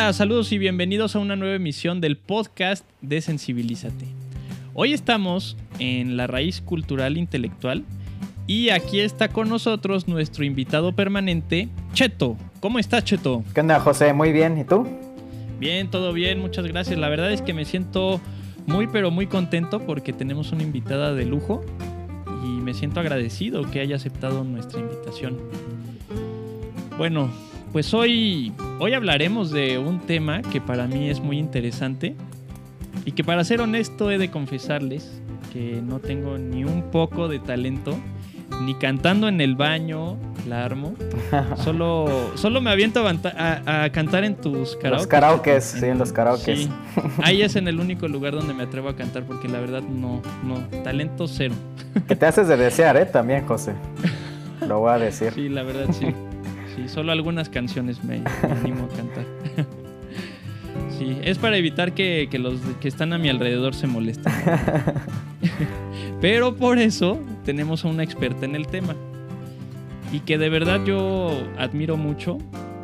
Hola, saludos y bienvenidos a una nueva emisión del podcast de Sensibilízate. Hoy estamos en la raíz cultural intelectual y aquí está con nosotros nuestro invitado permanente, Cheto. ¿Cómo estás, Cheto? ¿Qué onda, José? Muy bien, ¿y tú? Bien, todo bien, muchas gracias. La verdad es que me siento muy pero muy contento porque tenemos una invitada de lujo y me siento agradecido que haya aceptado nuestra invitación. Bueno, pues hoy, hoy hablaremos de un tema que para mí es muy interesante y que para ser honesto he de confesarles que no tengo ni un poco de talento ni cantando en el baño la armo. Solo, solo me aviento a, cantar en tus karaoke. Los karaokes, sí, en los karaokes. Sí. Ahí es en el único lugar donde me atrevo a cantar porque la verdad no, no, talento cero. Que te haces de desear, ¿eh? También, José. Lo voy a decir. Sí, la verdad sí. Sí, solo algunas canciones me, animo a cantar. Sí, es para evitar que, que los que están a mi alrededor se molesten. Pero por eso tenemos a una experta en el tema. Y que de verdad yo admiro mucho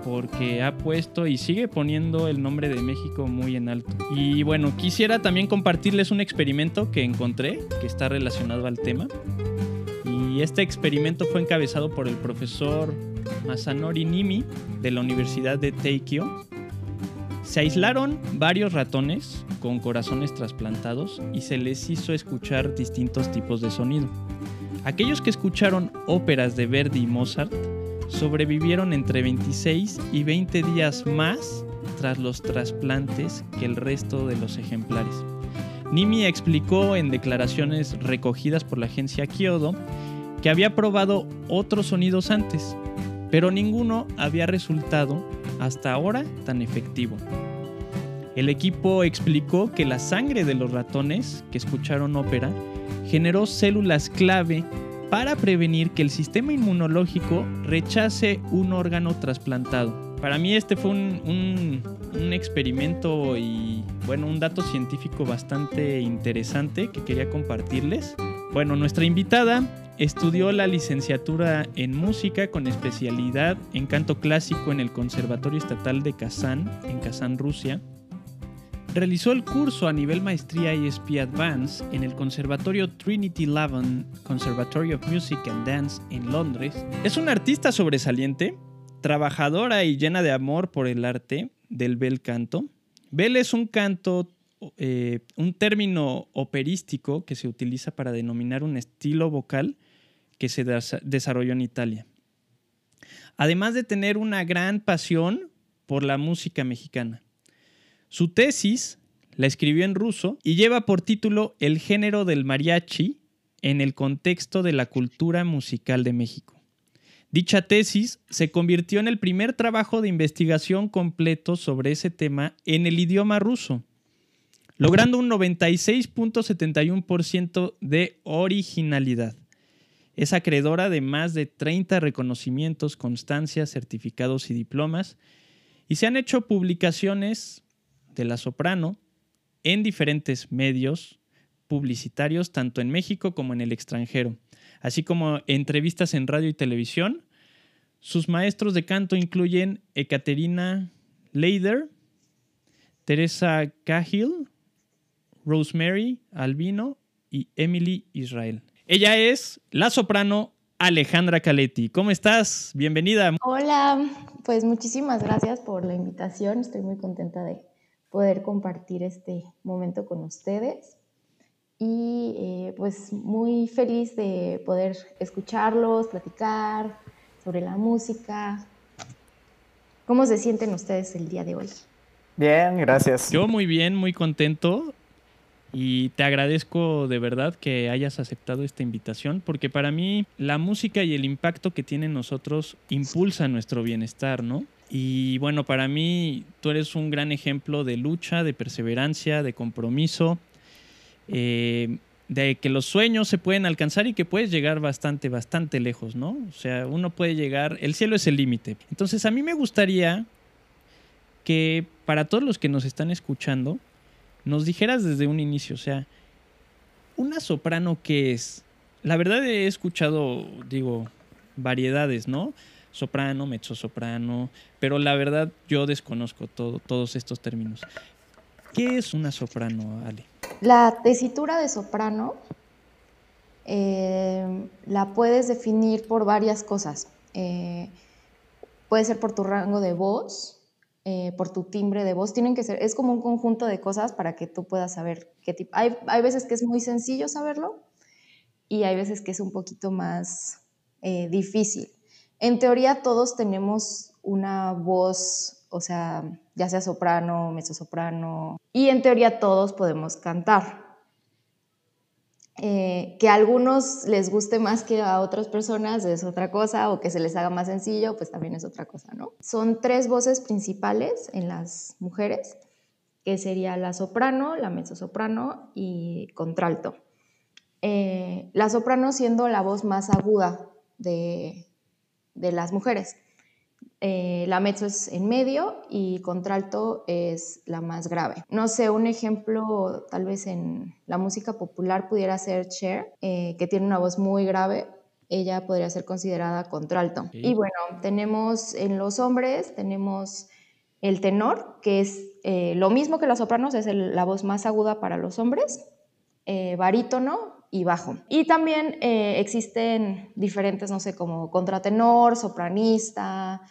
porque ha puesto y sigue poniendo el nombre de México muy en alto. Y bueno, quisiera también compartirles un experimento que encontré que está relacionado al tema. Y este experimento fue encabezado por el profesor Masanori Nimi de la Universidad de Teikyo se aislaron varios ratones con corazones trasplantados y se les hizo escuchar distintos tipos de sonido. Aquellos que escucharon óperas de Verdi y Mozart sobrevivieron entre 26 y 20 días más tras los trasplantes que el resto de los ejemplares. Nimi explicó en declaraciones recogidas por la agencia Kyodo que había probado otros sonidos antes, pero ninguno había resultado hasta ahora tan efectivo. El equipo explicó que la sangre de los ratones que escucharon ópera generó células clave para prevenir que el sistema inmunológico rechace un órgano trasplantado. Para mí este fue un, experimento y bueno, un dato científico bastante interesante que quería compartirles. Bueno, nuestra invitada Estudió la licenciatura en música con especialidad en canto clásico en el Conservatorio Estatal de Kazán, en Kazán, Rusia. Realizó el curso a nivel maestría ESP Advance en el Conservatorio Trinity Lavan Conservatory of Music and Dance en Londres. Es una artista sobresaliente, trabajadora y llena de amor por el arte del bel canto. Bel es un canto eh, un término operístico que se utiliza para denominar un estilo vocal que se desarrolló en Italia. Además de tener una gran pasión por la música mexicana. Su tesis la escribió en ruso y lleva por título El género del mariachi en el contexto de la cultura musical de México. Dicha tesis se convirtió en el primer trabajo de investigación completo sobre ese tema en el idioma ruso logrando un 96.71% de originalidad. Es acreedora de más de 30 reconocimientos, constancias, certificados y diplomas, y se han hecho publicaciones de la soprano en diferentes medios publicitarios, tanto en México como en el extranjero, así como entrevistas en radio y televisión. Sus maestros de canto incluyen Ekaterina Leider, Teresa Cahill, Rosemary Albino y Emily Israel. Ella es la soprano Alejandra Caletti. ¿Cómo estás? Bienvenida. Hola, pues muchísimas gracias por la invitación. Estoy muy contenta de poder compartir este momento con ustedes y eh, pues muy feliz de poder escucharlos, platicar sobre la música. ¿Cómo se sienten ustedes el día de hoy? Bien, gracias. Yo muy bien, muy contento. Y te agradezco de verdad que hayas aceptado esta invitación, porque para mí la música y el impacto que tiene en nosotros impulsa nuestro bienestar, ¿no? Y bueno, para mí tú eres un gran ejemplo de lucha, de perseverancia, de compromiso, eh, de que los sueños se pueden alcanzar y que puedes llegar bastante, bastante lejos, ¿no? O sea, uno puede llegar, el cielo es el límite. Entonces a mí me gustaría que para todos los que nos están escuchando, nos dijeras desde un inicio, o sea, una soprano que es, la verdad he escuchado, digo, variedades, ¿no? soprano, mezzosoprano, pero la verdad yo desconozco todo, todos estos términos. ¿Qué es una soprano, Ale? La tesitura de soprano eh, la puedes definir por varias cosas. Eh, puede ser por tu rango de voz, eh, por tu timbre de voz. Tienen que ser, es como un conjunto de cosas para que tú puedas saber qué tipo. Hay, hay veces que es muy sencillo saberlo y hay veces que es un poquito más difícil. En teoría todos tenemos una voz, o sea, ya sea soprano, mezzosoprano, y en teoría todos podemos cantar. Eh, que a algunos les guste más que a otras personas es otra cosa, o que se les haga más sencillo, pues también es otra cosa, ¿no? Son tres voces principales en las mujeres, que sería la soprano, la mezzosoprano y contralto. Eh, la soprano siendo la voz más aguda de, de las mujeres. Eh, la mezzo es en medio y contralto es la más grave. No sé, un ejemplo tal vez en la música popular pudiera ser Cher, eh, que tiene una voz muy grave. Ella podría ser considerada contralto. Y bueno, tenemos en los hombres, tenemos el tenor, que es eh, lo mismo que los sopranos, es la voz más aguda para los hombres, barítono y bajo. Y también existen diferentes, no sé, como contratenor, sopranista,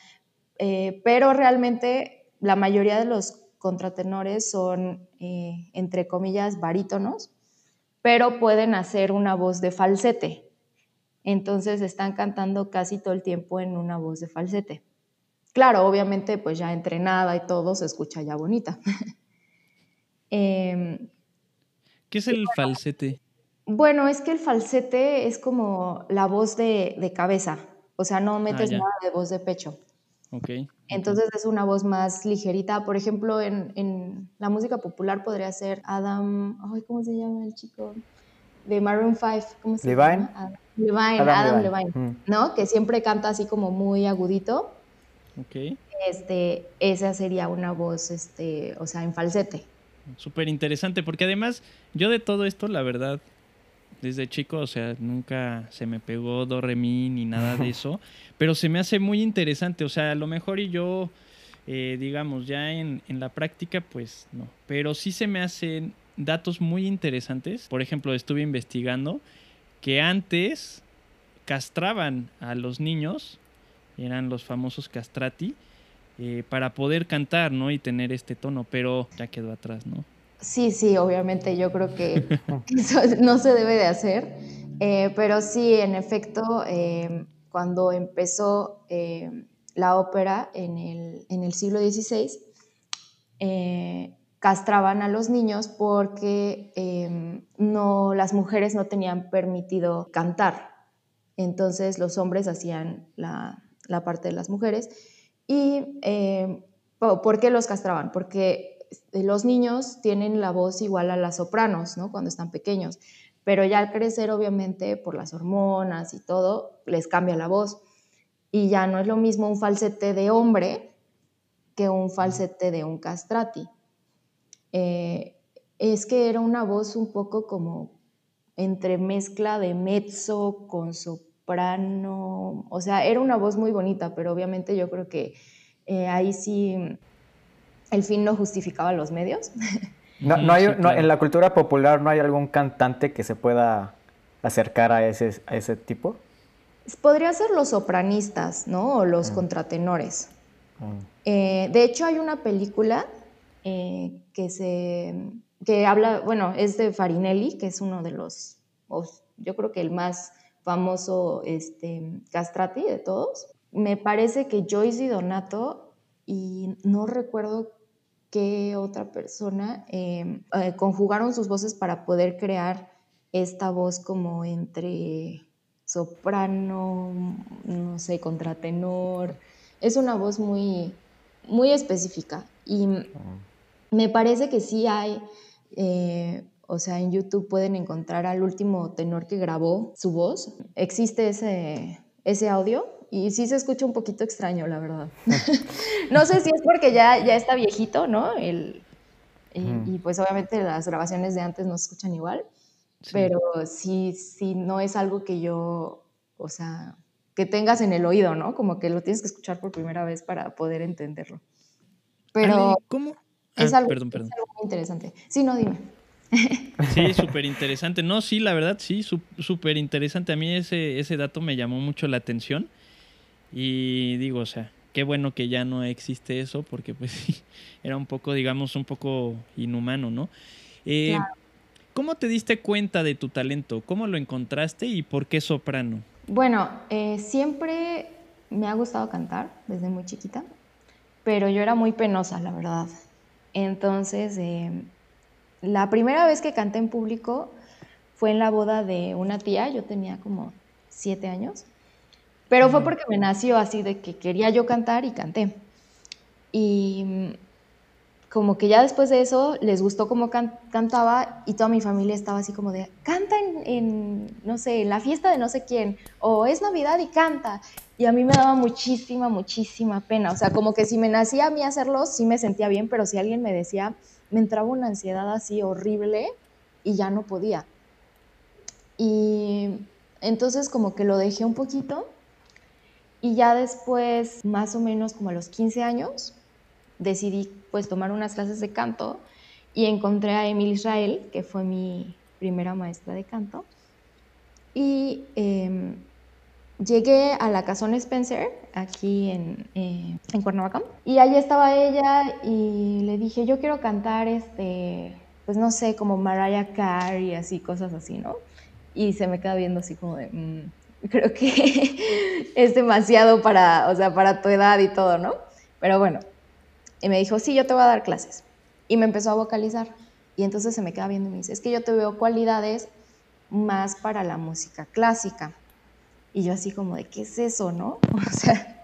eh, pero realmente la mayoría de los contratenores son, eh, entre comillas, barítonos, pero pueden hacer una voz de falsete. Entonces están cantando casi todo el tiempo en una voz de falsete. Claro, obviamente, pues ya entrenada y todo se escucha ya bonita. Em, ¿Qué es el falsete? Bueno, es que el falsete es como la voz de, cabeza, o sea, no metes ah, nada de voz de pecho. Entonces es una voz más ligerita. Por ejemplo, en, la música popular podría ser Adam, ¿cómo se llama el chico? De Maroon 5, ¿cómo se Levine. llama? Levine, Adam, Levine, ¿no? Que siempre canta así como muy agudito. Ok. Este, esa sería una voz, este, o sea, en falsete. Súper interesante, porque además yo de todo esto, la verdad, desde chico, o sea, nunca se me pegó do, re, mi ni nada de eso, pero se me hace muy interesante, o sea, a lo mejor y yo, eh, digamos, ya en, en, la práctica, pues no, pero sí se me hacen datos muy interesantes, por ejemplo, estuve investigando que antes castraban a los niños, eran los famosos castrati, eh, para poder cantar, ¿no? Y tener este tono, pero ya quedó atrás, ¿no? Sí, sí, obviamente yo creo que eso no se debe de hacer, eh, pero sí, en efecto, eh, cuando empezó eh, la ópera en el, en el siglo XVI, castraban a los niños porque no, las mujeres no tenían permitido cantar. Entonces los hombres hacían la, la parte de las mujeres. ¿Y por qué los castraban? Porque los niños tienen la voz igual a las sopranos, ¿no? Cuando están pequeños, pero ya al crecer, obviamente, por las hormonas y todo, les cambia la voz. Y ya no es lo mismo un falsete de hombre que un falsete de un castrati. Eh, es que era una voz un poco como entre mezcla de mezzo con soprano, o sea, era una voz muy bonita, pero obviamente yo creo que eh, ahí sí el fin no justificaba los medios. No, no hay, en la cultura popular no hay algún cantante que se pueda acercar a ese, a ese tipo. Podría ser los sopranistas, ¿no? O los mm. contratenores. Mm. Eh, de hecho, hay una película eh, que se que habla, bueno, es de Farinelli, que es uno de los, yo creo que el más famoso este, castrati de todos. Me parece que Joyce y Donato, y no recuerdo qué otra persona em, eh, conjugaron sus voces para poder crear esta voz como entre soprano, no sé, contratenor. Es una voz muy, muy específica y me parece que sí hay, eh, o sea, en YouTube pueden encontrar al último tenor que grabó su voz. Existe ese, ese audio y sí se escucha un poquito extraño, la verdad. no sé si es porque ya, ya está viejito, ¿no? El, y, pues obviamente las grabaciones de antes no se escuchan igual, pero sí, sí, no es algo que yo, o sea, que tengas en el oído, ¿no? Como que lo tienes que escuchar por primera vez para poder entenderlo. Pero ¿cómo? es, ah, algo, perdón, perdón. muy interesante. Sí, no, dime. Sí, súper interesante. No, sí, la verdad, sí, súper interesante. A mí ese, ese dato me llamó mucho la atención. Y digo, o sea, qué bueno que ya no existe eso, porque pues sí, era un poco, digamos, un poco inhumano, ¿no? Eh, ¿Cómo te diste cuenta de tu talento? ¿Cómo lo encontraste y por qué soprano? Bueno, eh, siempre me ha gustado cantar desde muy chiquita, pero yo era muy penosa, la verdad. Entonces, eh, la primera vez que canté en público fue en la boda de una tía, yo tenía como siete años, pero fue porque me nació así de que quería yo cantar y canté. Y como que ya después de eso les gustó cómo cantaba y toda mi familia estaba así como de, canta en, no sé, en la fiesta de no sé quién, o es Navidad y canta. Y a mí me daba muchísima, muchísima pena. O sea, como que si me nacía a mí hacerlo, sí me sentía bien, pero si alguien me decía, me entraba una ansiedad así horrible y ya no podía. Y entonces como que lo dejé un poquito y ya después, más o menos como a los 15 años, decidí pues tomar unas clases de canto y encontré a Emil Israel, que fue mi primera maestra de canto. Y em, llegué a la Casona Spencer, aquí en, eh, en Cuernavaca, y allí estaba ella y le dije, yo quiero cantar, este, pues no sé, como Mariah Carey, así, cosas así, ¿no? Y se me queda viendo así como de, mm, creo que es demasiado para, o sea, para tu edad y todo, ¿no? Pero bueno, y me dijo, sí, yo te voy a dar clases. Y me empezó a vocalizar. Y entonces se me queda viendo y me dice, es que yo te veo cualidades más para la música clásica. Y yo así como de, ¿qué es eso, no? O sea,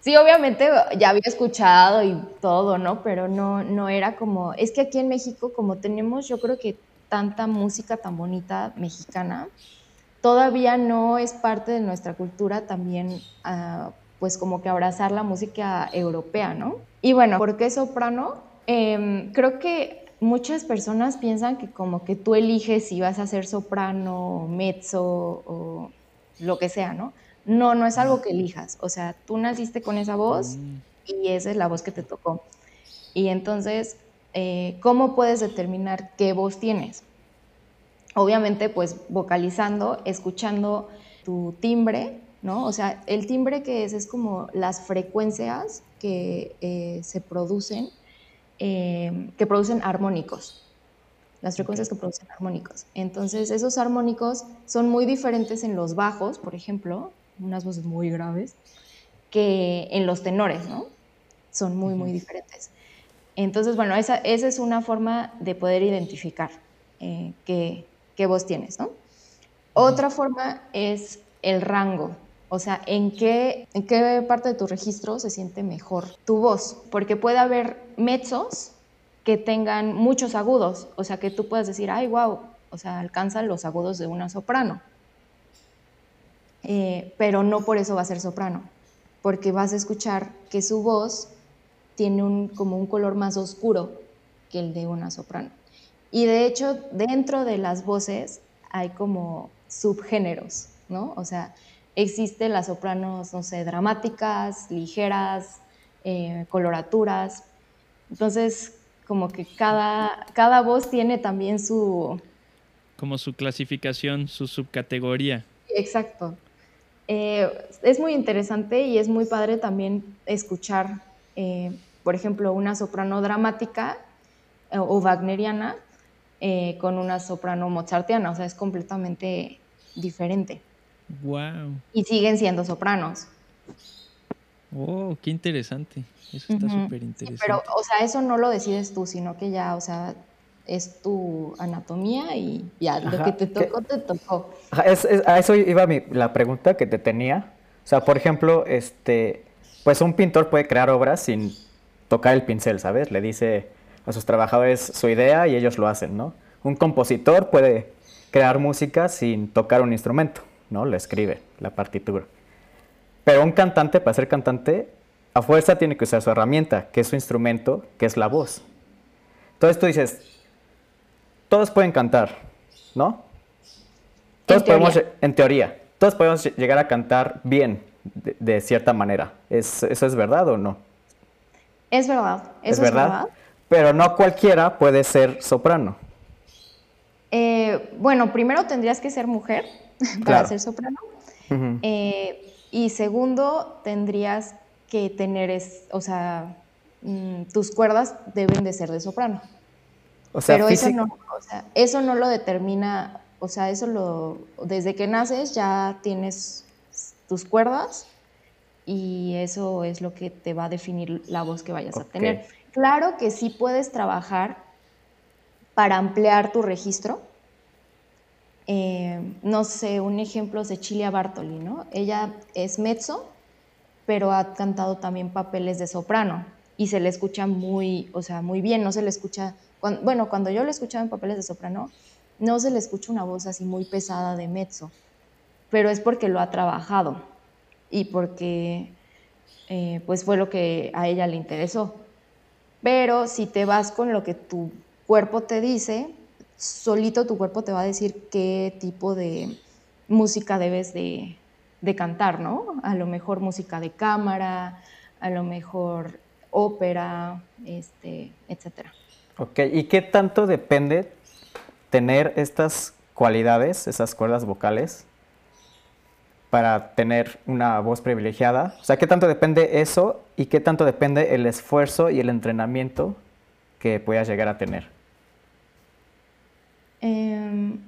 sí, obviamente ya había escuchado y todo, ¿no? Pero no, no era como, es que aquí en México, como tenemos, yo creo que tanta música tan bonita mexicana, todavía no es parte de nuestra cultura también, uh, pues como que abrazar la música europea, ¿no? Y bueno, ¿por qué soprano? Em, creo que muchas personas piensan que como que tú eliges si vas a ser soprano, mezzo o lo que sea, ¿no? No, no es algo que elijas. O sea, tú naciste con esa voz y esa es la voz que te tocó. Y entonces, eh, ¿cómo puedes determinar qué voz tienes? Obviamente, pues vocalizando, escuchando tu timbre, ¿no? O sea, el timbre que es es como las frecuencias que eh, se producen, eh, que producen armónicos, las frecuencias que producen armónicos. Entonces, esos armónicos son muy diferentes en los bajos, por ejemplo, unas voces muy graves, que en los tenores, ¿no? Son muy, muy diferentes. Entonces, bueno, esa, esa, es una forma de poder identificar eh, qué, qué voz tienes, ¿no? Otra forma es el rango. O sea, ¿en qué, ¿en qué parte de tu registro se siente mejor tu voz? Porque puede haber mezzos que tengan muchos agudos, o sea, que tú puedas decir, ay, wow, o sea, alcanzan los agudos de una soprano. Eh, pero no por eso va a ser soprano, porque vas a escuchar que su voz tiene un, como un color más oscuro que el de una soprano. Y de hecho, dentro de las voces hay como subgéneros, ¿no? O sea, Existen las sopranos, no sé, dramáticas, ligeras, eh, coloraturas. Entonces, como que cada, cada voz tiene también su... Como su clasificación, su subcategoría. Exacto. Eh, es muy interesante y es muy padre también escuchar, eh, por ejemplo, una soprano dramática o wagneriana con una soprano mozartiana, o sea, es completamente diferente. Wow. Y siguen siendo sopranos. Oh, qué interesante. Eso está súper interesante. pero, o sea, eso no lo decides tú, sino que ya, o sea, es tu anatomía y ya, lo que te tocó, te tocó. a eso iba mi, la pregunta que te tenía. O sea, por ejemplo, este, pues un pintor puede crear obras sin tocar el pincel, ¿sabes? Le dice a sus trabajadores su idea y ellos lo hacen, ¿no? Un compositor puede crear música sin tocar un instrumento. ¿no? Lo escribe, la partitura. Pero un cantante, para ser cantante, a fuerza tiene que usar su herramienta, que es su instrumento, que es la voz. Entonces tú dices, todos pueden cantar, ¿no? Todos podemos, en teoría, todos podemos llegar a cantar bien, de, cierta manera. ¿Eso es verdad o no? Es verdad, eso es verdad. Pero no cualquiera puede ser soprano. Eh, bueno, primero tendrías que ser mujer para ser soprano. Eh, y segundo, tendrías que tener, o sea, mm, tus cuerdas deben de ser de soprano. O sea, Pero eso no, o sea, eso no lo determina, o sea, eso lo, desde que naces ya tienes tus cuerdas y eso es lo que te va a definir la voz que vayas a tener. Claro que sí puedes trabajar para ampliar tu registro. Eh, no sé, un ejemplo es de Chilia Bartoli, ¿no? Ella es mezzo, pero ha cantado también papeles de soprano y se le escucha muy, o sea, muy bien, no se le escucha, bueno, cuando yo le escuchaba en papeles de soprano, no se le escucha una voz así muy pesada de mezzo, pero es porque lo ha trabajado y porque eh, pues fue lo que a ella le interesó. Pero si te vas con lo que tu cuerpo te dice, solito tu cuerpo te va a decir qué tipo de música debes de, cantar, ¿no? A lo mejor música de cámara, a lo mejor ópera, este, etc. Ok, ¿y qué tanto depende tener estas cualidades, esas cuerdas vocales, para tener una voz privilegiada? O sea, ¿qué tanto depende eso y qué tanto depende el esfuerzo y el entrenamiento que puedas llegar a tener? Em,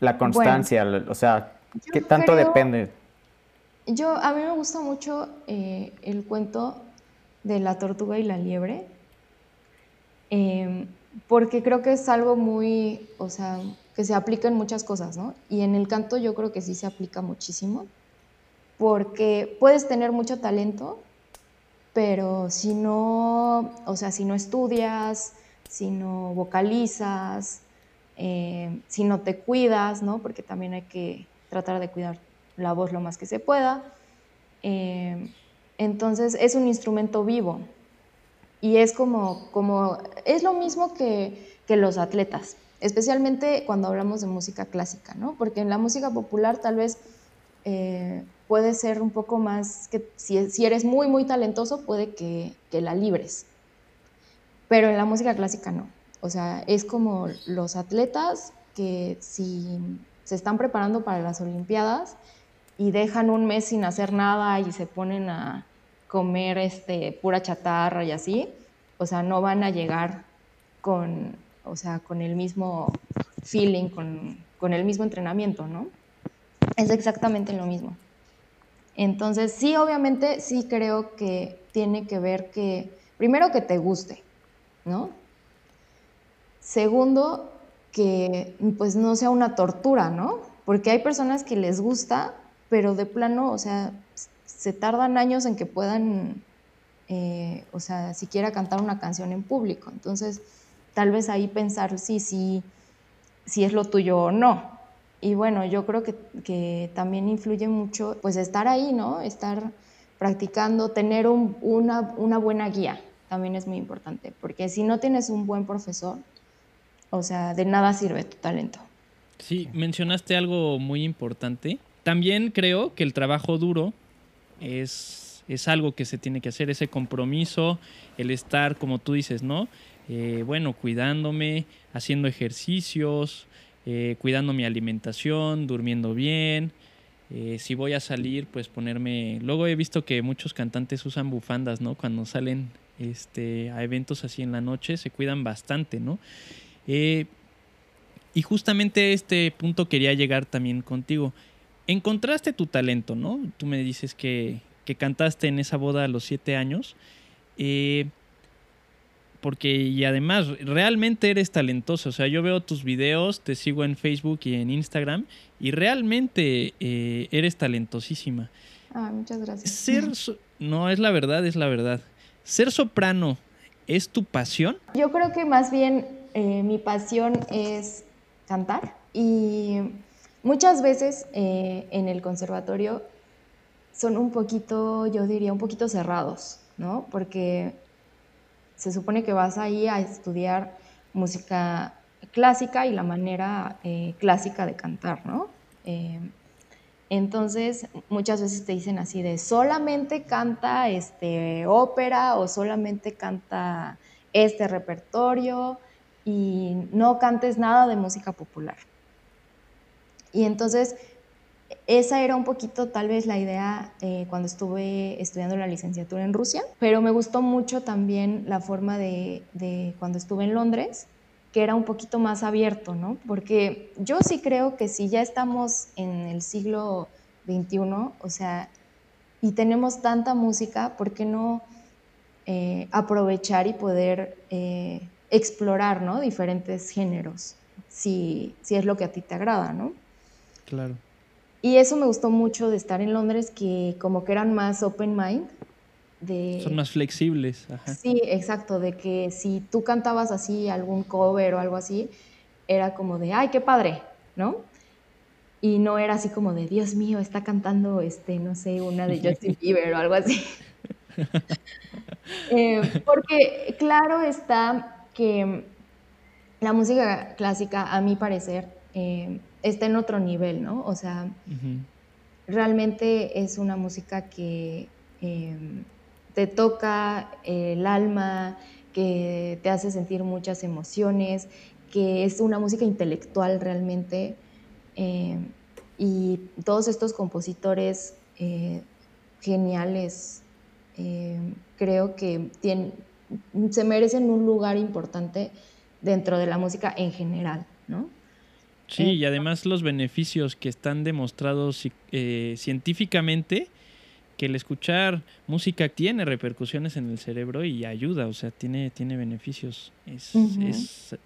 la constancia, o sea, ¿qué tanto depende? Yo, a mí me gusta mucho eh, el cuento de la tortuga y la liebre, em, porque creo que es algo muy, o sea, que se aplica en muchas cosas, ¿no? Y en el canto yo creo que sí se aplica muchísimo, porque puedes tener mucho talento, pero si no, o sea, si no estudias, si no vocalizas, eh, si no te cuidas, ¿no? Porque también hay que tratar de cuidar la voz lo más que se pueda. Eh, entonces es un instrumento vivo y es como, como es lo mismo que, que los atletas especialmente cuando hablamos de música clásica, ¿no? Porque en la música popular tal vez eh, puede ser un poco más, que si, eres muy, muy talentoso, puede que, la libres, pero en la música clásica no. O sea, es como los atletas que si se están preparando para las Olimpiadas y dejan un mes sin hacer nada y se ponen a comer este, pura chatarra y así, o sea, no van a llegar con o sea, con el mismo feeling, con, el mismo entrenamiento, ¿no? Es exactamente lo mismo. Entonces, sí, obviamente, sí creo que tiene que ver que, primero, que te guste, ¿no? Segundo, que pues no sea una tortura, ¿no? Porque hay personas que les gusta, pero de plano, o sea, se tardan años en que puedan, eh, o sea, siquiera cantar una canción en público. Entonces, tal vez ahí pensar si, si, si es lo tuyo o no. Y bueno, yo creo que, que, también influye mucho pues estar ahí, ¿no? Estar practicando, tener una, una, buena guía, también es muy importante, porque si no tienes un buen profesor, o sea, de nada sirve tu talento. Sí, mencionaste algo muy importante. También creo que el trabajo duro es, es algo que se tiene que hacer, ese compromiso, el estar, como tú dices, ¿no? Eh, bueno, cuidándome, haciendo ejercicios, eh, cuidando mi alimentación, durmiendo bien. Eh, si voy a salir, pues ponerme... Luego he visto que muchos cantantes usan bufandas, ¿no? Cuando salen este, a eventos así en la noche, se cuidan bastante, ¿no? y justamente este punto quería llegar también contigo. Encontraste tu talento, ¿no? Tú me dices que, cantaste en esa boda a los siete años. Eh, porque y además realmente eres talentoso. O sea, yo veo tus videos, te sigo en Facebook y en Instagram y realmente eh, eres talentosísima. Ah, muchas gracias. Ser no es la verdad, es la verdad. Ser soprano es tu pasión. Yo creo que más bien eh, mi pasión es cantar y muchas veces eh, en el conservatorio son un poquito, yo diría, un poquito cerrados, ¿no? Porque se supone que vas ahí a estudiar música clásica y la manera eh, clásica de cantar, ¿no? Eh, Entonces, muchas veces te dicen así de solamente canta este ópera o solamente canta este repertorio y no cantes nada de música popular. Y entonces, esa era un poquito tal vez la idea eh, cuando estuve estudiando la licenciatura en Rusia, pero me gustó mucho también la forma de, cuando estuve en Londres, que era un poquito más abierto, ¿no? Porque yo sí creo que si ya estamos en el siglo XXI, o sea, y tenemos tanta música, ¿por qué no eh, aprovechar y poder eh, explorar, ¿no? Diferentes géneros, si, si es lo que a ti te agrada, ¿no? Claro. Y eso me gustó mucho de estar en Londres, que como que eran más open mind, son más flexibles. Sí, exacto, de que si tú cantabas así algún cover o algo así, era como de, ay, qué padre, ¿no? Y no era así como de, Dios mío, está cantando, este, no sé, una de Justin Bieber o algo así. Eh, porque claro está que la música clásica, a mi parecer, eh, está en otro nivel, ¿no? O sea, realmente es una música que... Em, te toca el alma, que te hace sentir muchas emociones, que es una música intelectual realmente. Eh, y todos estos compositores eh, geniales eh, creo que se merecen un lugar importante dentro de la música en general, ¿no? Sí, y además los beneficios que están demostrados científicamente que el escuchar música tiene repercusiones en el cerebro y ayuda, o sea, tiene, tiene beneficios. Es,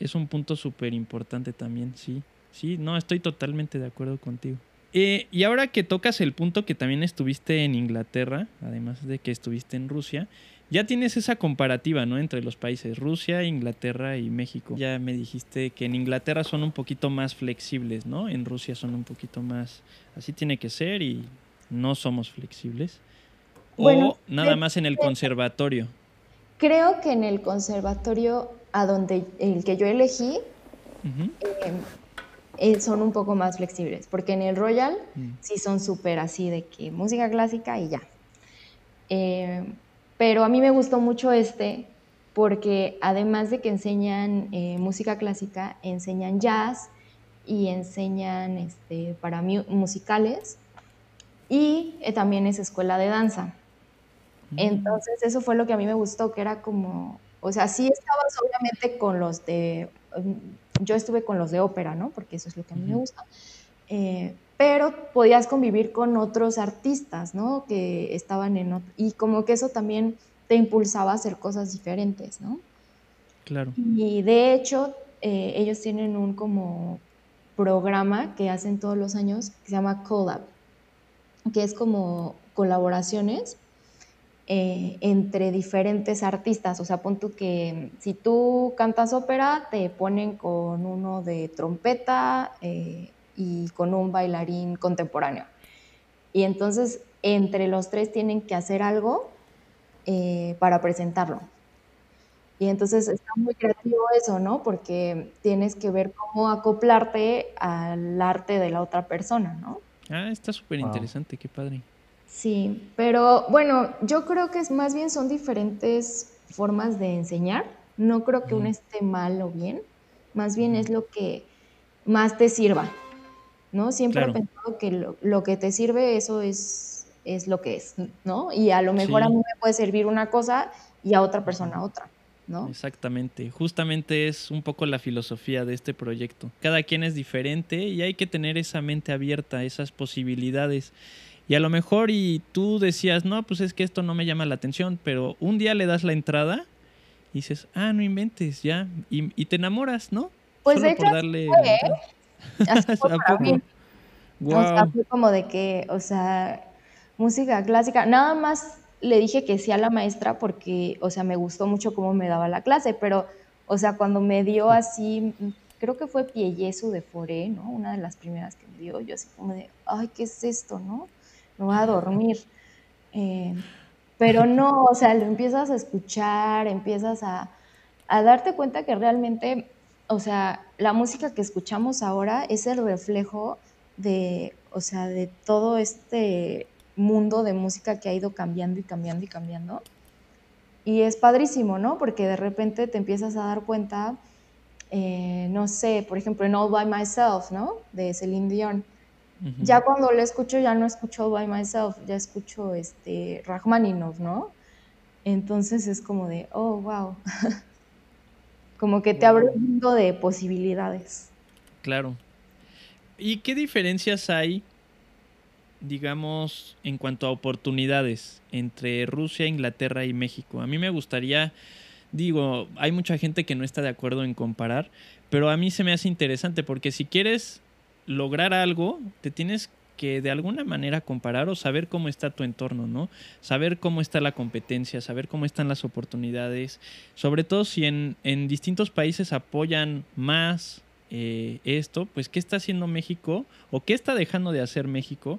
es, un punto súper importante también, sí. Sí, no, estoy totalmente de acuerdo contigo. Eh, y ahora que tocas el punto que también estuviste en Inglaterra, además de que estuviste en Rusia, ya tienes esa comparativa, ¿no? Entre los países, Rusia, Inglaterra y México. Ya me dijiste que en Inglaterra son un poquito más flexibles, ¿no? En Rusia son un poquito más, así tiene que ser y no somos flexibles? ¿O nada más en el conservatorio? Creo que en el conservatorio a donde el que yo elegí em, eh, son un poco más flexibles, porque en el Royal mm. sí son súper así de que música clásica y ya. Em, pero a mí me gustó mucho este porque además de que enseñan eh, música clásica, enseñan jazz y enseñan este, para musicales y eh, también es escuela de danza. Mm. Entonces eso fue lo que a mí me gustó, que era como, o sea, sí estabas obviamente con los de, mm, yo estuve con los de ópera, ¿no? Porque eso es lo que a mí me gusta. Eh, pero podías convivir con otros artistas, ¿no? Que estaban en... Y como que eso también te impulsaba a hacer cosas diferentes, ¿no? Claro. Y de hecho, eh, ellos tienen un como programa que hacen todos los años que se llama Collab que es como colaboraciones eh, entre diferentes artistas. O sea, pon tú que si tú cantas ópera, te ponen con uno de trompeta eh, y con un bailarín contemporáneo. Y entonces entre los tres tienen que hacer algo eh, para presentarlo. Y entonces está muy creativo eso, ¿no? Porque tienes que ver cómo acoplarte al arte de la otra persona, ¿no? Ah, está súper interesante, qué padre. Sí, pero bueno, yo creo que es más bien son diferentes formas de enseñar. No creo que uno esté mal o bien, más bien es lo que más te sirva, ¿no? Siempre he pensado que lo, que te sirve, eso es, es lo que es, ¿no? Y a lo mejor a mí me puede servir una cosa y a otra persona otra. Exactamente, justamente es un poco la filosofía de este proyecto. Cada quien es diferente y hay que tener esa mente abierta, esas posibilidades. Y a lo mejor y tú decías, no, pues es que esto no me llama la atención, pero un día le das la entrada y dices, ah, no inventes, ya, y, te enamoras, ¿no? Pues de hecho, darle... fue como de que, o sea, música clásica, nada más le dije que sí a la maestra porque, o sea, me gustó mucho cómo me daba la clase, pero, o sea, cuando me dio así, creo que fue Pieyesu de Foré, ¿no? Una de las primeras que me dio, yo así como de, ay, ¿qué es esto, no? Me voy a dormir. Eh, pero no, o sea, lo empiezas a escuchar, empiezas a, a darte cuenta que realmente, o sea, la música que escuchamos ahora es el reflejo de o sea, de todo este mundo de música que ha ido cambiando y cambiando y cambiando. Y es padrísimo, ¿no? Porque de repente te empiezas a dar cuenta, eh, no sé, por ejemplo, en All By Myself, ¿no? De Celine Dion. Ya cuando lo escucho, ya no escucho All By Myself, ya escucho este, Rachmaninoff, ¿no? Entonces es como de, oh, wow. como que te abre un mundo de posibilidades. Claro. ¿Y qué diferencias hay, digamos, en cuanto a oportunidades entre Rusia, Inglaterra y México? A mí me gustaría, digo, hay mucha gente que no está de acuerdo en comparar, pero a mí se me hace interesante porque si quieres lograr algo, te tienes que de alguna manera comparar o saber cómo está tu entorno, ¿no? Saber cómo está la competencia, saber cómo están las oportunidades, sobre todo si en, en distintos países apoyan más eh, esto, pues qué está haciendo México o qué está dejando de hacer México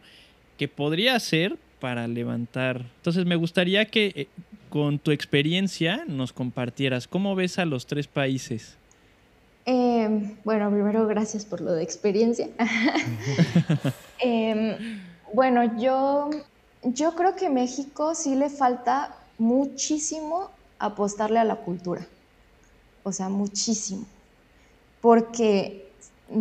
que podría hacer para levantar. Entonces me gustaría que eh, con tu experiencia nos compartieras cómo ves a los tres países. Em, bueno, primero gracias por lo de experiencia. Em, bueno, yo, yo creo que México sí le falta muchísimo apostarle a la cultura. O sea, muchísimo porque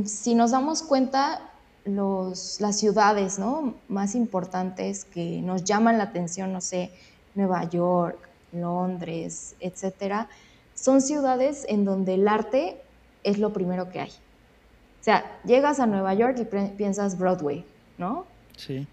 si nos damos cuenta, las ciudades más importantes que nos llaman la atención, no sé, Nueva York, Londres, etcétera, son ciudades en donde el arte es lo primero que hay. O sea, llegas a Nueva York y piensas Broadway, ¿no? Sí.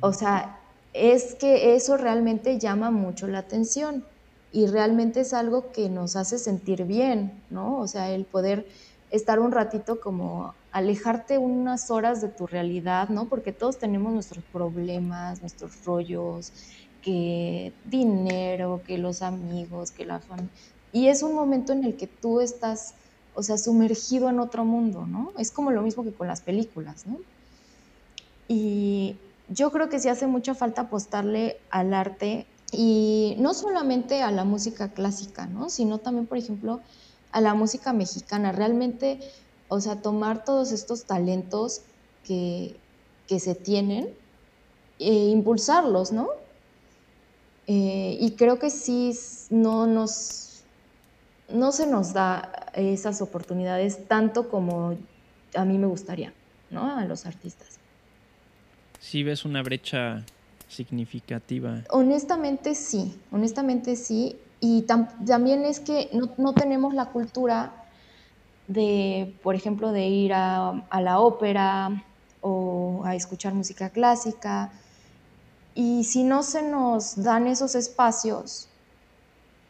O sea, es que eso realmente llama mucho la atención y realmente es algo que nos hace sentir bien, ¿no? O sea, el poder estar un ratito como alejarte unas horas de tu realidad, ¿no? Porque todos tenemos nuestros problemas, nuestros rollos, que dinero, que los amigos, que la familia. Y es un momento en el que tú estás, o sea, sumergido en otro mundo, ¿no? Es como lo mismo que con las películas, ¿no? Y yo creo que sí hace mucha falta apostarle al arte y no solamente a la música clásica, ¿no? Sino también, por ejemplo, a la música mexicana, realmente, o sea, tomar todos estos talentos que, se tienen e impulsarlos, ¿no? Eh, y creo que sí no nos no se nos da esas oportunidades tanto como a mí me gustaría, ¿no? A los artistas. Sí ves una brecha significativa. Honestamente sí, honestamente sí. Y también es que no, tenemos la cultura de, por ejemplo, de ir a, la ópera o a escuchar música clásica. Y si no se nos dan esos espacios,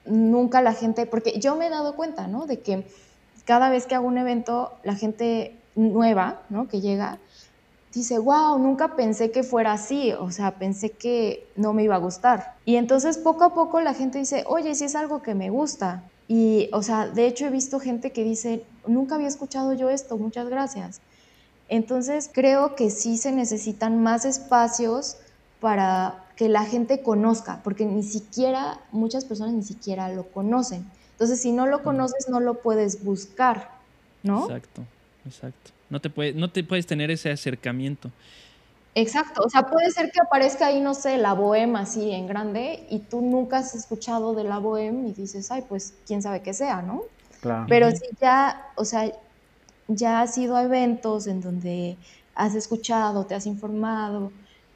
nunca la gente, porque yo me he dado cuenta, ¿no? De que cada vez que hago un evento, la gente nueva, ¿no? Que llega, dice, wow, nunca pensé que fuera así, o sea, pensé que no me iba a gustar. Y entonces poco a poco la gente dice, oye, si es algo que me gusta. Y, o sea, de hecho he visto gente que dice, nunca había escuchado yo esto, muchas gracias. Entonces creo que sí se necesitan más espacios para que la gente conozca, porque ni siquiera, muchas personas ni siquiera lo conocen. Entonces, si no lo conoces, no lo puedes buscar, ¿no? Exacto, exacto. No te, puede, no te puedes tener ese acercamiento. Exacto, o sea, puede ser que aparezca ahí, no sé, la bohème así en grande y tú nunca has escuchado de la bohème y dices, ay, pues quién sabe qué sea, ¿no? Claro. Pero si ya, o sea, ya has ido a eventos en donde has escuchado, te has informado,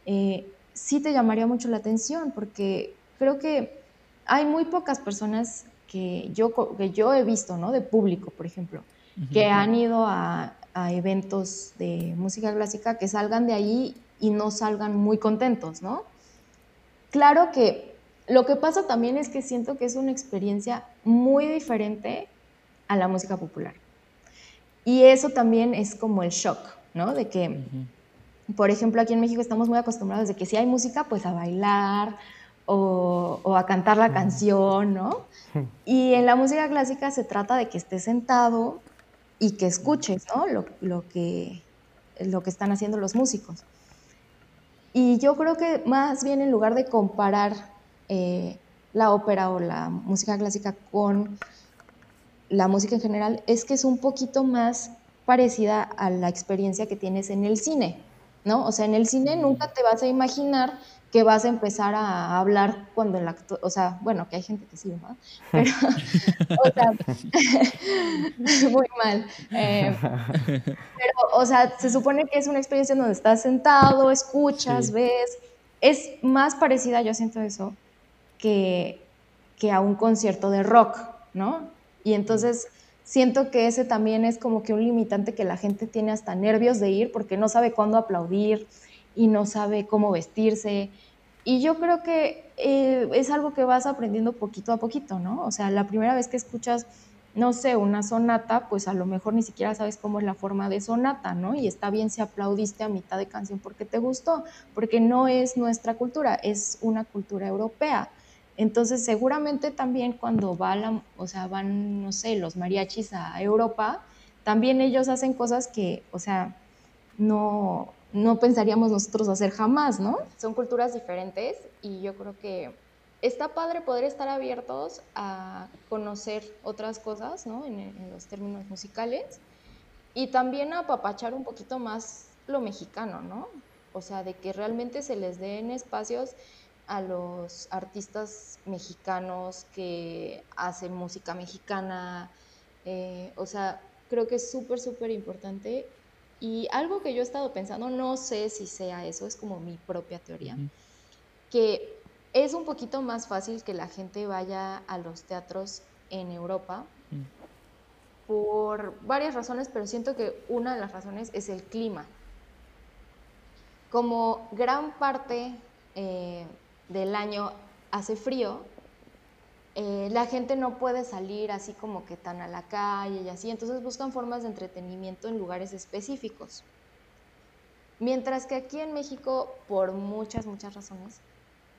eh, sí te llamaría mucho la atención porque creo que hay muy pocas personas que yo, que yo he visto, ¿no? De público, por ejemplo, que han ido a, a eventos de música clásica que salgan de ahí y no salgan muy contentos, ¿no? Claro que lo que pasa también es que siento que es una experiencia muy diferente a la música popular. Y eso también es como el shock, ¿no? De que, por ejemplo, aquí en México estamos muy acostumbrados de que si hay música, pues a bailar o, o a cantar la canción, ¿no? Y en la música clásica se trata de que estés sentado y que escuches ¿no? lo, que, lo que están haciendo los músicos. Y yo creo que más bien en lugar de comparar eh, la ópera o la música clásica con la música en general, es que es un poquito más parecida a la experiencia que tienes en el cine, ¿no? O sea, en el cine nunca te vas a imaginar que vas a empezar a hablar cuando el actor, o sea, bueno, que hay gente que sí, ¿no? Pero, o sea, muy mal. Eh, pero, o sea, se supone que es una experiencia donde estás sentado, escuchas, ves, es más parecida, yo siento eso, que, que a un concierto de rock, ¿no? Y entonces siento que ese también es como que un limitante que la gente tiene hasta nervios de ir porque no sabe cuándo aplaudir y no sabe cómo vestirse. Y yo creo que eh, es algo que vas aprendiendo poquito a poquito, ¿no? O sea, la primera vez que escuchas, no sé, una sonata, pues a lo mejor ni siquiera sabes cómo es la forma de sonata, ¿no? Y está bien si aplaudiste a mitad de canción porque te gustó, porque no es nuestra cultura, es una cultura europea. Entonces, seguramente también cuando va o sea, van, no sé, los mariachis a Europa, también ellos hacen cosas que, o sea, no, no pensaríamos nosotros hacer jamás, ¿no? Son culturas diferentes y yo creo que está padre poder estar abiertos a conocer otras cosas, ¿no? En, en los términos musicales y también a apapachar un poquito más lo mexicano, ¿no? O sea, de que realmente se les den espacios a los artistas mexicanos que hacen música mexicana. Eh, o sea, creo que es súper, súper importante. Y algo que yo he estado pensando, no sé si sea eso, es como mi propia teoría, que es un poquito más fácil que la gente vaya a los teatros en Europa mm. por varias razones, pero siento que una de las razones es el clima. Como gran parte eh, del año hace frío, eh, la gente no puede salir así como que tan a la calle y así, entonces buscan formas de entretenimiento en lugares específicos. Mientras que aquí en México, por muchas, muchas razones,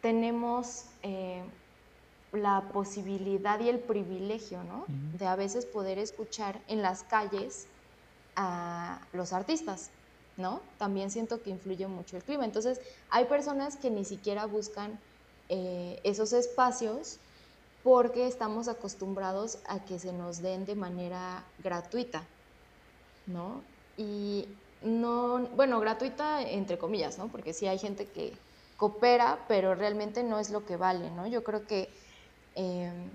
tenemos eh, la posibilidad y el privilegio, ¿no? De a veces poder escuchar en las calles a los artistas. ¿No? También siento que influye mucho el clima. Entonces, hay personas que ni siquiera buscan eh, esos espacios porque estamos acostumbrados a que se nos den de manera gratuita, ¿no? Y no, bueno, gratuita entre comillas, ¿no? Porque sí hay gente que coopera, pero realmente no es lo que vale, ¿no? Yo creo que em,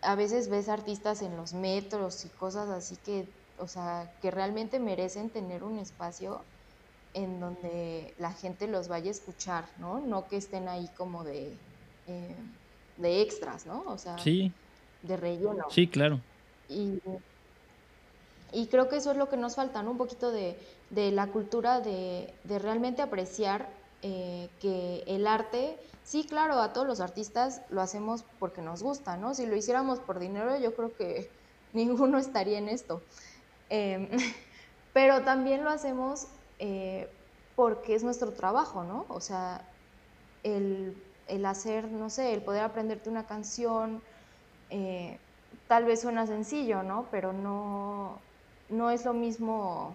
a veces ves artistas en los metros y cosas así que, o sea, que realmente merecen tener un espacio en donde la gente los vaya a escuchar, ¿no? No que estén ahí como de, eh, de extras, ¿no? O sea, de relleno. Sí, claro. Y, creo que eso es lo que nos falta, ¿no? Un poquito de, la cultura de, realmente apreciar eh, que el arte, sí, claro, a todos los artistas lo hacemos porque nos gusta, ¿no? Si lo hiciéramos por dinero, yo creo que ninguno estaría en esto. Em, pero también lo hacemos eh, porque es nuestro trabajo, ¿no? O sea, el, hacer, no sé, el poder aprenderte una canción, eh, tal vez suena sencillo, ¿no? Pero no, no es lo mismo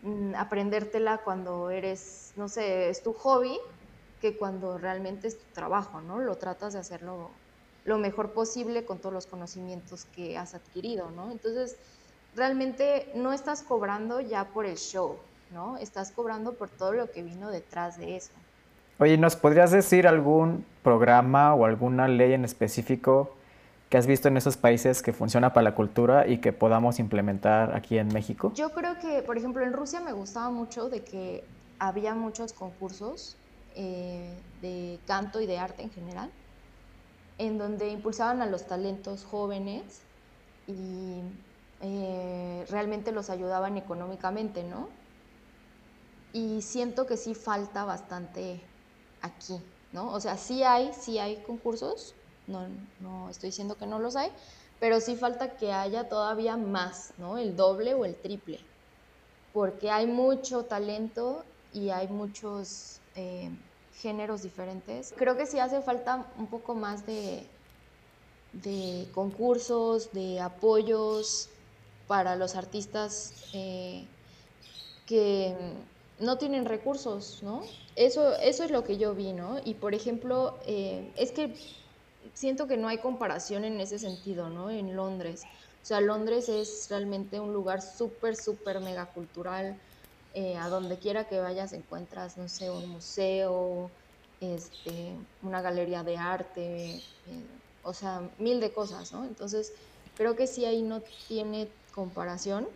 mm, aprendértela cuando eres, no sé, es tu hobby, que cuando realmente es tu trabajo, ¿no? Lo tratas de hacerlo lo mejor posible con todos los conocimientos que has adquirido, ¿no? Entonces, realmente no estás cobrando ya por el show, ¿no? Estás cobrando por todo lo que vino detrás de eso. Oye, ¿nos podrías decir algún programa o alguna ley en específico que has visto en esos países que funciona para la cultura y que podamos implementar aquí en México? Yo creo que, por ejemplo, en Rusia me gustaba mucho de que había muchos concursos eh, de canto y de arte en general, en donde impulsaban a los talentos jóvenes y eh, realmente los ayudaban económicamente, ¿no? Y siento que sí falta bastante aquí, ¿no? O sea, sí hay, sí hay concursos, no, no estoy diciendo que no los hay, pero sí falta que haya todavía más, ¿no? El doble o el triple, porque hay mucho talento y hay muchos eh, géneros diferentes. Creo que sí hace falta un poco más de, de concursos, de apoyos para los artistas eh, que no tienen recursos, ¿no? Eso, eso es lo que yo vi, ¿no? Y por ejemplo, eh, es que siento que no hay comparación en ese sentido, ¿no? En Londres. O sea, Londres es realmente un lugar súper, súper mega cultural. eh, a donde quiera que vayas encuentras, no sé, un museo, este, una galería de arte, eh, o sea, mil de cosas, ¿no? Entonces, creo que sí ahí no tiene comparación.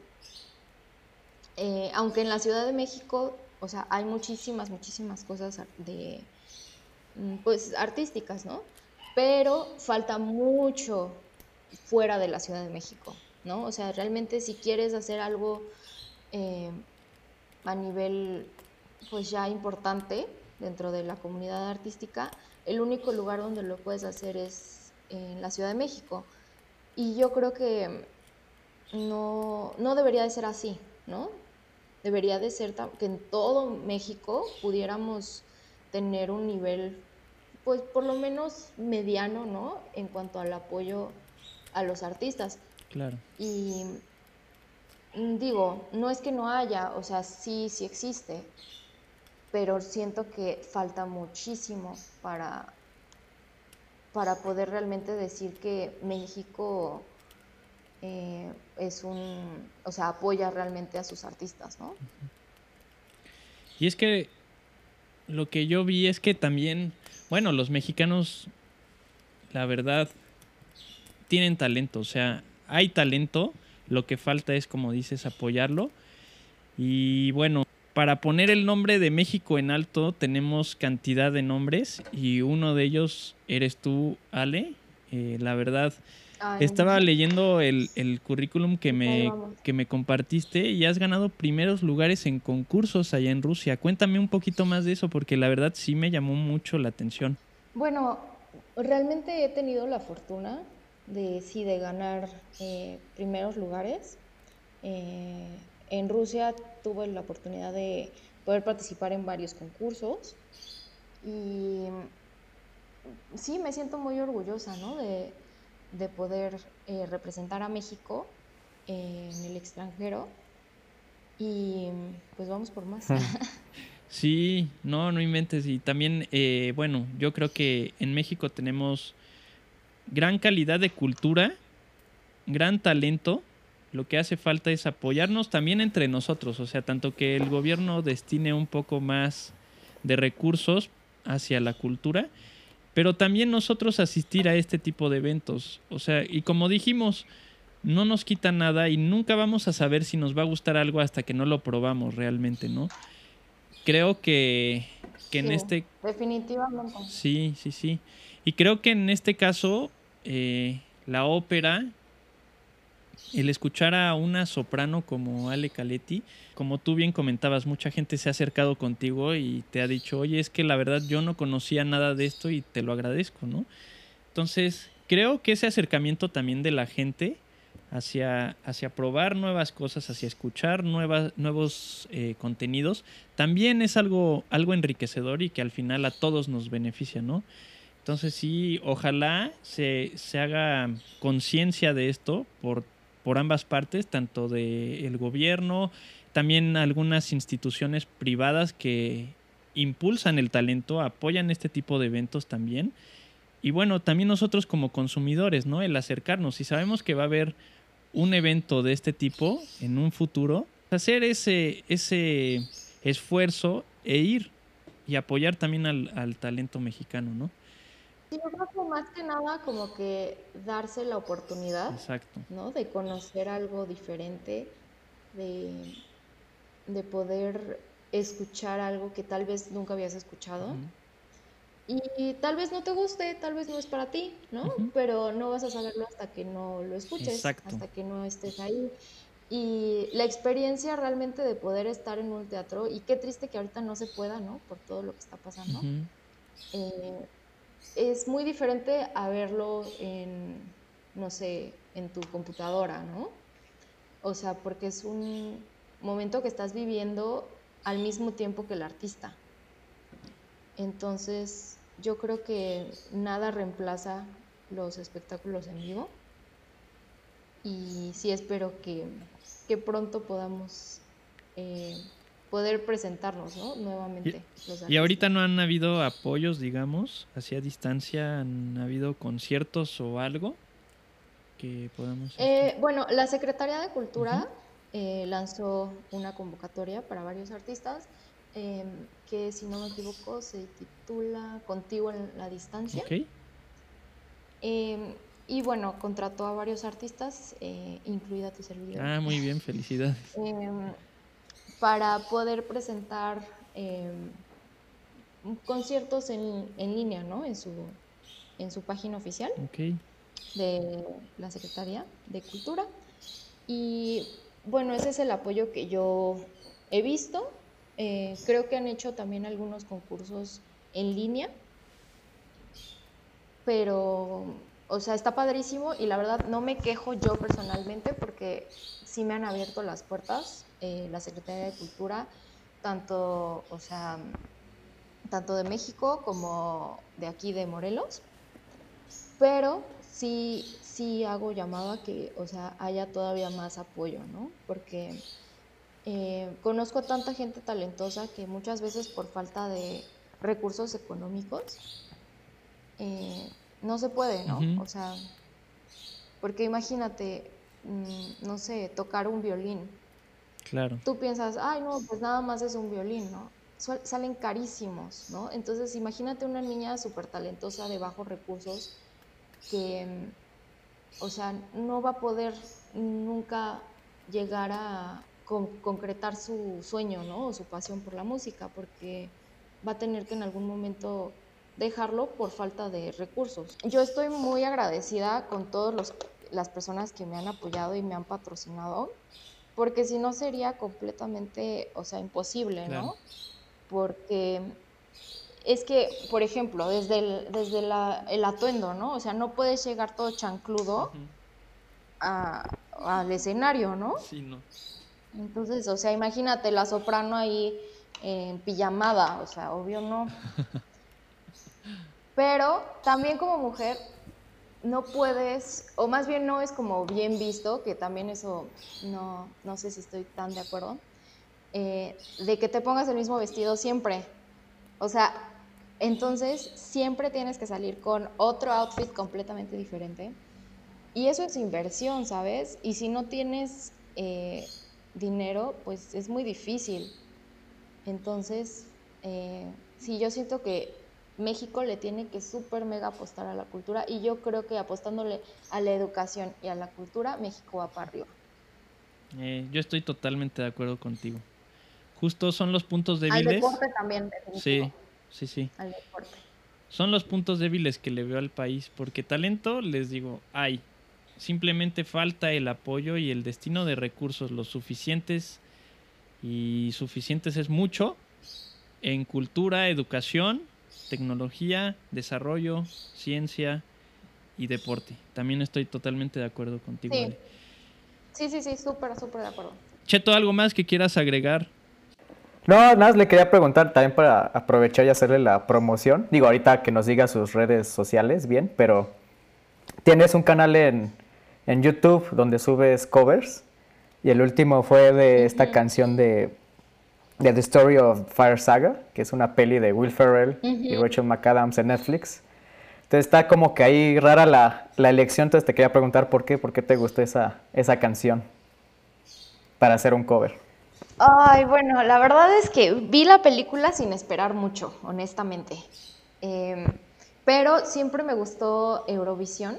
Eh, aunque en la Ciudad de México, o sea, hay muchísimas, muchísimas cosas de, mm, pues, artísticas, ¿no? Pero falta mucho fuera de la Ciudad de México, ¿no? O sea, realmente si quieres hacer algo eh, a nivel, pues ya importante dentro de la comunidad artística, el único lugar donde lo puedes hacer es en la Ciudad de México. Y yo creo que no, no debería de ser así, ¿no? Debería de ser que en todo México pudiéramos tener un nivel, pues por lo menos mediano, ¿no? En cuanto al apoyo a los artistas. Claro. Y mm, digo, no es que no haya, o sea, sí, sí existe, pero siento que falta muchísimo para, para poder realmente decir que México eh, es un, o sea, apoya realmente a sus artistas, ¿no? Y es que lo que yo vi es que también, bueno, los mexicanos, la verdad, tienen talento, o sea, hay talento, lo que falta es, como dices, apoyarlo. Y bueno, para poner el nombre de México en alto tenemos cantidad de nombres y uno de ellos eres tú, Ale. Eh, la verdad, estaba leyendo el, currículum que me, que me compartiste y has ganado primeros lugares en concursos allá en Rusia. Cuéntame un poquito más de eso porque la verdad sí me llamó mucho la atención. Bueno, realmente he tenido la fortuna de sí de ganar eh, primeros lugares. Eh, en Rusia tuve la oportunidad de poder participar en varios concursos y sí me siento muy orgullosa ¿no? de, de poder eh, representar a México en el extranjero y pues vamos por más. Sí, no, no inventes. Y también, eh, bueno, yo creo que en México tenemos gran calidad de cultura, gran talento. Lo que hace falta es apoyarnos también entre nosotros, o sea, tanto que el gobierno destine un poco más de recursos hacia la cultura pero también nosotros asistir a este tipo de eventos. O sea, y como dijimos, no nos quita nada y nunca vamos a saber si nos va a gustar algo hasta que no lo probamos realmente, ¿no? Creo que, que en este... Definitivamente. Sí, sí, sí. Y creo que en este caso, eh, la ópera el escuchar a una soprano como Ale Caletti, como tú bien comentabas, mucha gente se ha acercado contigo y te ha dicho, oye, es que la verdad yo no conocía nada de esto y te lo agradezco, ¿no? Entonces, creo que ese acercamiento también de la gente hacia, hacia probar nuevas cosas, hacia escuchar nuevas, nuevos eh, contenidos, también es algo, algo enriquecedor y que al final a todos nos beneficia, ¿no? Entonces sí, ojalá se, se haga conciencia de esto por por ambas partes, tanto del gobierno, también algunas instituciones privadas que impulsan el talento, apoyan este tipo de eventos también. Y bueno, también nosotros como consumidores, ¿no? El acercarnos. Si sabemos que va a haber un evento de este tipo en un futuro, hacer ese, ese esfuerzo e ir y apoyar también al, al talento mexicano, ¿no? Yo creo que más que nada como que darse la oportunidad, ¿no? De conocer algo diferente, de, poder escuchar algo que tal vez nunca habías escuchado. Y, tal vez no te guste, tal vez no es para ti, ¿no? Pero no vas a saberlo hasta que no lo escuches, hasta que no estés ahí. Y la experiencia realmente de poder estar en un teatro, y qué triste que ahorita no se pueda, ¿no? Por todo lo que está pasando es muy diferente a verlo en, no sé, en tu computadora, ¿no? O sea, porque es un momento que estás viviendo al mismo tiempo que el artista. Entonces, yo creo que nada reemplaza los espectáculos en vivo. Y sí espero que, pronto podamos eh, poder presentarnos ¿no? nuevamente. Y, ahorita no han habido apoyos, digamos, hacia distancia, han habido conciertos o algo que podamos... Eh, bueno, la Secretaría de Cultura eh, lanzó una convocatoria para varios artistas em, que si no me equivoco se titula Contigo en la distancia. Em, y bueno, contrató a varios artistas, eh, incluida tu servidor. Ah, muy bien, felicidades. Em, para poder presentar conciertos en, en, línea, ¿no? En su, en su página oficial de la Secretaría de Cultura. Y bueno, ese es el apoyo que yo he visto. Eh, creo que han hecho también algunos concursos en línea, pero, o sea, está padrísimo y la verdad no me quejo yo personalmente porque sí me han abierto las puertas eh, la Secretaría de Cultura, tanto, o sea, tanto de México como de aquí de Morelos, pero sí, sí hago llamado a que, o sea, haya todavía más apoyo, ¿no? Porque eh, conozco a tanta gente talentosa que muchas veces por falta de recursos económicos eh, no se puede, ¿no? O sea, porque imagínate, no sé, tocar un violín. Claro. Tú piensas, ay, no, pues nada más es un violín, ¿no? salen carísimos, ¿no? Entonces, imagínate una niña súper talentosa de bajos recursos que, o sea, no va a poder nunca llegar a concretar su sueño, ¿no? O su pasión por la música, porque va a tener que en algún momento dejarlo por falta de recursos. Yo estoy muy agradecida con todas las personas que me han apoyado y me han patrocinado, porque si no sería completamente, o sea, imposible, ¿no? Porque es que, por ejemplo, desde el, desde el atuendo, ¿no? O sea, no puedes llegar todo chancludo al escenario, ¿no? Sí, no. Entonces, o sea, imagínate la soprano ahí en pijamada, o sea, obvio no. Pero también como mujer no puedes, o más bien no es como bien visto, que también eso no, no sé si estoy tan de acuerdo, eh, de que te pongas el mismo vestido siempre. O sea, entonces, siempre tienes que salir con otro outfit completamente diferente. Y eso es inversión, ¿sabes? Y si no tienes eh, dinero, pues es muy difícil. Entonces, eh, sí, yo siento que México le tiene que súper mega apostar a la cultura y yo creo que apostándole a la educación y a la cultura, México va para arriba. Eh, yo estoy totalmente de acuerdo contigo. Justo son los puntos débiles. Al deporte también, Sí, sí, sí. Son los puntos débiles que le veo al país, porque talento, les digo, hay. Simplemente falta el apoyo y el destino de recursos los suficientes, y suficientes es mucho, en cultura, educación, tecnología, desarrollo, ciencia y deporte. También estoy totalmente de acuerdo contigo. Sí, sí, sí, súper, súper de acuerdo. Cheto, ¿algo más que quieras agregar? No, nada más le quería preguntar también para aprovechar y hacerle la promoción. Digo, ahorita que nos diga sus redes sociales, bien, pero tienes un canal en, en YouTube donde subes covers y el último fue de esta canción de, de, The Story of Fire Saga, que es una peli de Will Ferrell y Rachel McAdams en Netflix. Entonces está como que ahí rara la, la, elección, entonces te quería preguntar por qué, por qué te gustó esa, esa canción para hacer un cover. Ay, bueno, la verdad es que vi la película sin esperar mucho, honestamente. Em, pero siempre me gustó Eurovisión,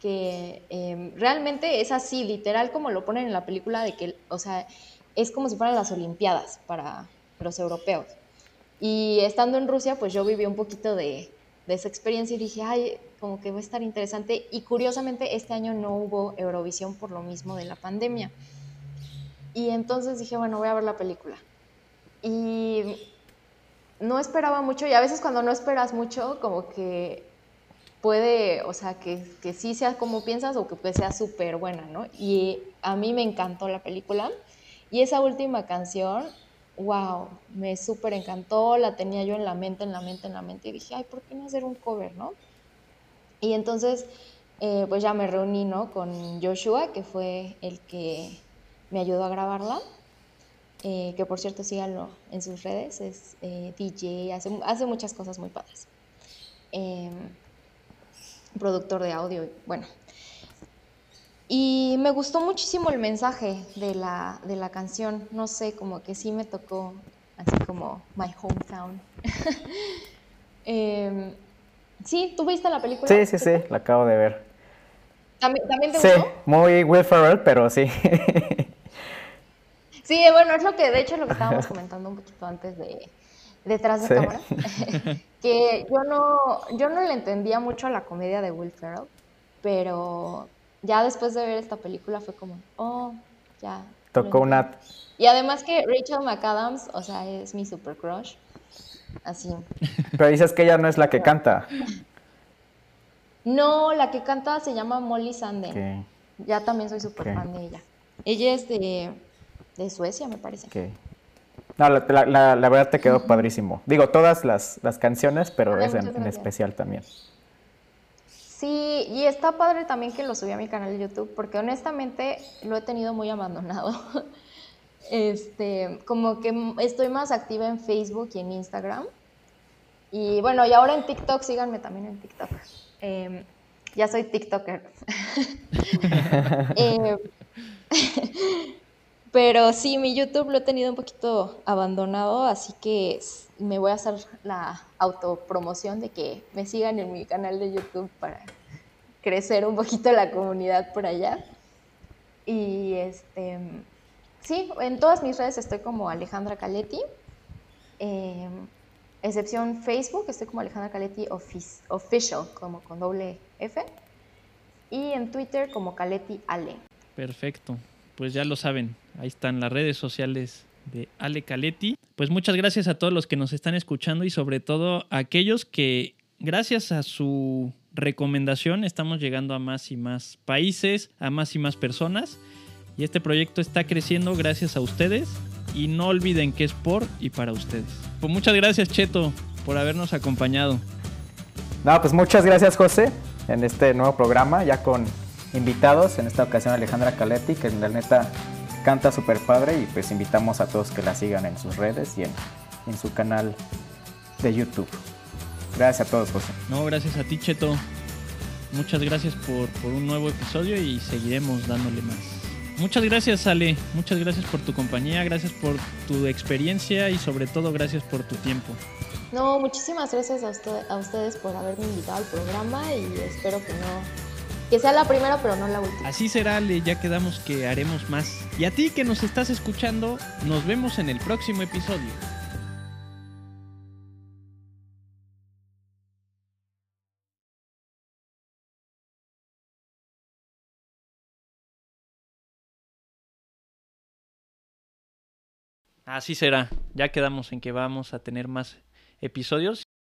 que em, realmente es así, literal como lo ponen en la película, de que, o sea, es como si fueran las Olimpiadas para los europeos. Y estando en Rusia, pues yo viví un poquito de, de esa experiencia y dije, ay, como que va a estar interesante. Y curiosamente este año no hubo Eurovisión por lo mismo de la pandemia. Y entonces dije, bueno, voy a ver la película. Y no esperaba mucho, y a veces cuando no esperas mucho, como que puede, o sea, que, que sí sea como piensas o que pues sea súper buena, ¿no? Y a mí me encantó la película. Y esa última canción, wow, me súper encantó, la tenía yo en la mente, en la mente, en la mente, y dije, ay, ¿por qué no hacer un cover, no? Y entonces, eh, pues ya me reuní, ¿no? Con Joshua, que fue el que me ayudó a grabarla. Eh, que por cierto síganlo en sus redes, es eh, DJ, hace, muchas cosas muy padres. Em, productor de audio, bueno. Y me gustó muchísimo el mensaje de la, de la canción. No sé, como que sí me tocó así como My Hometown. eh, sí, ¿tú viste la película? Sí, sí, sí, la acabo de ver. ¿También, te sí, muy Will Ferrell, pero sí. sí, bueno, es lo que, de hecho, es lo que estábamos comentando un poquito antes de detrás de cámara. que yo no, yo no le entendía mucho a la comedia de Will Ferrell, pero ya después de ver esta película fue como, oh, ya. Tocó una... Y además que Rachel McAdams, o sea, es mi super crush. Así. Pero dices que ella no es la que canta. No, la que canta se llama Molly Sanden. Ya también soy súper fan de ella. Ella es de, de Suecia, me parece. No, la, la, verdad te quedó padrísimo. Digo, todas las, las canciones, pero es en, especial también. Sí, y está padre también que lo subí a mi canal de YouTube, porque honestamente lo he tenido muy abandonado. Este, como que estoy más activa en Facebook y en Instagram. Y bueno, y ahora en TikTok, síganme también en TikTok. Em, ya soy TikToker. Em, pero sí, mi YouTube lo he tenido un poquito abandonado, así que me voy a hacer la autopromoción de que me sigan en mi canal de YouTube para crecer un poquito la comunidad por allá. Y este, sí, en todas mis redes estoy como Alejandra Caletti. Em, excepción Facebook, estoy como Alejandra Caletti Official, como con doble F. Y en Twitter como Caletti Ale. Perfecto. Pues ya lo saben, ahí están las redes sociales de Ale Caletti. Pues muchas gracias a todos los que nos están escuchando y sobre todo a aquellos que gracias a su recomendación estamos llegando a más y más países, a más y más personas. Y este proyecto está creciendo gracias a ustedes y no olviden que es por y para ustedes. Pues muchas gracias Cheto por habernos acompañado. No, pues muchas gracias José en este nuevo programa, ya con invitados, en esta ocasión Alejandra Caletti, que en la neta canta súper padre y pues invitamos a todos que la sigan en sus redes y en, en su canal de YouTube. Gracias a todos, José. No, gracias a ti, Cheto. Muchas gracias por, por un nuevo episodio y seguiremos dándole más. Muchas gracias, Ale. Muchas gracias por tu compañía, gracias por tu experiencia y sobre todo gracias por tu tiempo. No, muchísimas gracias a, a ustedes por haberme invitado al programa y espero que no que sea la primera pero no la última. Así será, Ale, ya quedamos que haremos más. Y a ti que nos estás escuchando, nos vemos en el próximo episodio. Así será. Ya quedamos en que vamos a tener más episodios